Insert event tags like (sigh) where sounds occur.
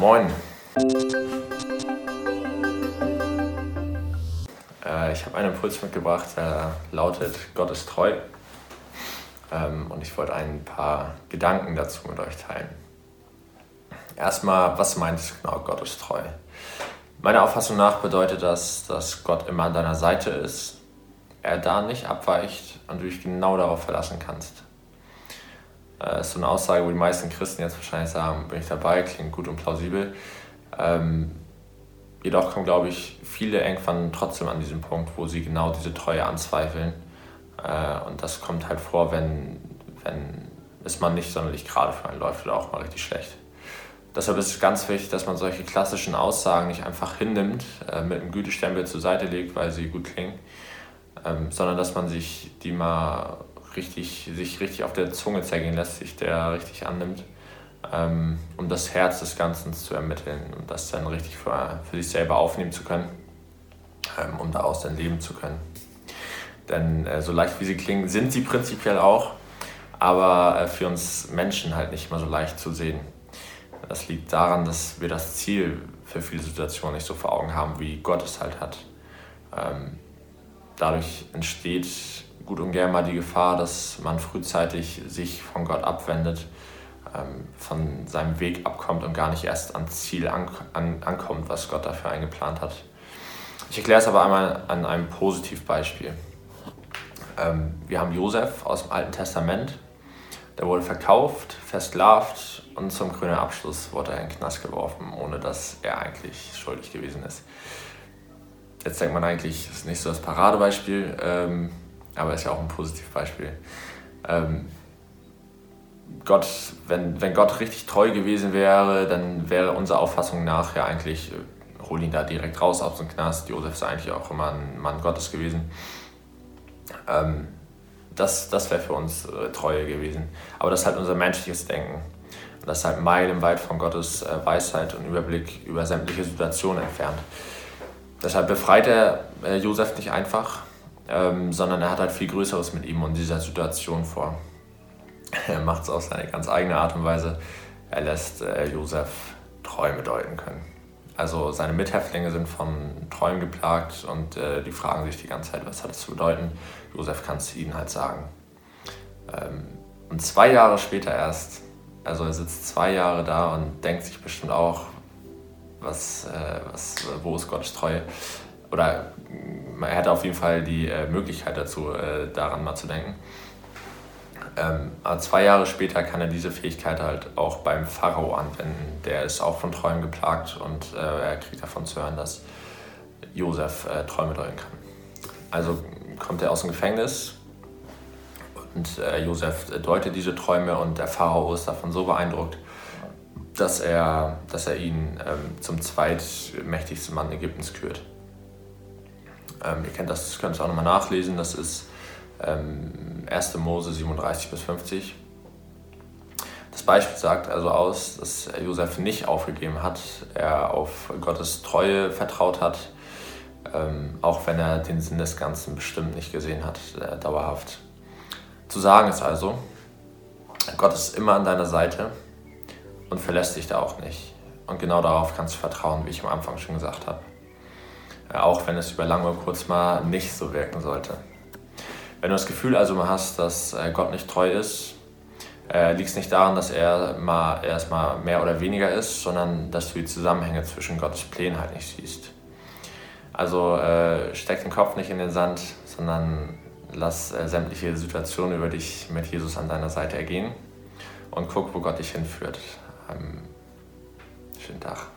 Moin. Äh, ich habe einen Impuls mitgebracht, der lautet, Gott ist treu. Ähm, und ich wollte ein paar Gedanken dazu mit euch teilen. Erstmal, was meint es genau, Gott ist treu? Meiner Auffassung nach bedeutet das, dass Gott immer an deiner Seite ist, er da nicht abweicht und du dich genau darauf verlassen kannst. Äh, ist so eine Aussage, wo die meisten Christen jetzt wahrscheinlich sagen, bin ich dabei, klingt gut und plausibel. Ähm, jedoch kommen, glaube ich, viele irgendwann trotzdem an diesen Punkt, wo sie genau diese Treue anzweifeln. Äh, und das kommt halt vor, wenn, wenn es mal nicht sonderlich gerade für einen läuft oder auch mal richtig schlecht. Deshalb ist es ganz wichtig, dass man solche klassischen Aussagen nicht einfach hinnimmt, äh, mit einem Gütestempel zur Seite legt, weil sie gut klingen, ähm, sondern dass man sich die mal richtig, sich richtig auf der Zunge zergehen lässt, sich der richtig annimmt, ähm, um das Herz des Ganzen zu ermitteln und das dann richtig für, für sich selber aufnehmen zu können, ähm, um daraus dann leben zu können. Denn äh, so leicht wie sie klingen, sind sie prinzipiell auch, aber äh, für uns Menschen halt nicht immer so leicht zu sehen. Das liegt daran, dass wir das Ziel für viele Situationen nicht so vor Augen haben, wie Gott es halt hat. Ähm, dadurch entsteht gut und gern mal die Gefahr, dass man frühzeitig sich von Gott abwendet, ähm, von seinem Weg abkommt und gar nicht erst ans Ziel an, an, ankommt, was Gott dafür eingeplant hat. Ich erkläre es aber einmal an einem Positivbeispiel. Ähm, wir haben Josef aus dem Alten Testament. Der wurde verkauft, versklavt und zum grünen Abschluss wurde er in den Knast geworfen, ohne dass er eigentlich schuldig gewesen ist. Jetzt denkt man eigentlich, das ist nicht so das Paradebeispiel. Ähm, aber ist ja auch ein Positivbeispiel. Ähm, Gott, wenn, wenn Gott richtig treu gewesen wäre, dann wäre unserer Auffassung nach ja eigentlich, äh, hol ihn da direkt raus aus dem Knast. Josef ist eigentlich auch immer ein Mann Gottes gewesen. Ähm, das das wäre für uns äh, Treue gewesen. Aber das ist halt unser menschliches Denken. Das ist halt meilenweit von Gottes äh, Weisheit und Überblick über sämtliche Situationen entfernt. Deshalb befreit er äh, Josef nicht einfach, ähm, sondern er hat halt viel Größeres mit ihm und dieser Situation vor. (laughs) Er macht es auf seine ganz eigene Art und Weise. Er lässt äh, Josef Träume deuten können. Also seine Mithäftlinge sind von Träumen geplagt und äh, die fragen sich die ganze Zeit, was hat das zu bedeuten. Josef kann es ihnen halt sagen. Ähm, und zwei Jahre später erst, also er sitzt zwei Jahre da und denkt sich bestimmt auch, was, äh, was, wo ist Gottes Treue? Oder er hätte auf jeden Fall die äh, Möglichkeit dazu, äh, daran mal zu denken. Ähm, aber zwei Jahre später kann er diese Fähigkeit halt auch beim Pharao anwenden. Der ist auch von Träumen geplagt und äh, er kriegt davon zu hören, dass Josef äh, Träume deuten kann. Also kommt er aus dem Gefängnis und äh, Josef deutet diese Träume und der Pharao ist davon so beeindruckt, dass er, dass er ihn ähm, zum zweitmächtigsten Mann Ägyptens kürt. Ähm, ihr kennt das, könnt es auch nochmal nachlesen. Das ist ähm, 1. Mose 37 bis 50. Das Beispiel sagt also aus, dass Josef nicht aufgegeben hat, er auf Gottes Treue vertraut hat, ähm, auch wenn er den Sinn des Ganzen bestimmt nicht gesehen hat, äh, dauerhaft. Zu sagen ist also, Gott ist immer an deiner Seite und verlässt dich da auch nicht. Und genau darauf kannst du vertrauen, wie ich am Anfang schon gesagt habe. Äh, auch wenn es über lang oder kurz mal nicht so wirken sollte. Wenn du das Gefühl also mal hast, dass äh, Gott nicht treu ist, äh, liegt es nicht daran, dass er mal erstmal mehr oder weniger ist, sondern dass du die Zusammenhänge zwischen Gottes Plänen halt nicht siehst. Also äh, steck den Kopf nicht in den Sand, sondern lass äh, sämtliche Situationen über dich mit Jesus an deiner Seite ergehen und guck, wo Gott dich hinführt. Ähm, schönen Tag.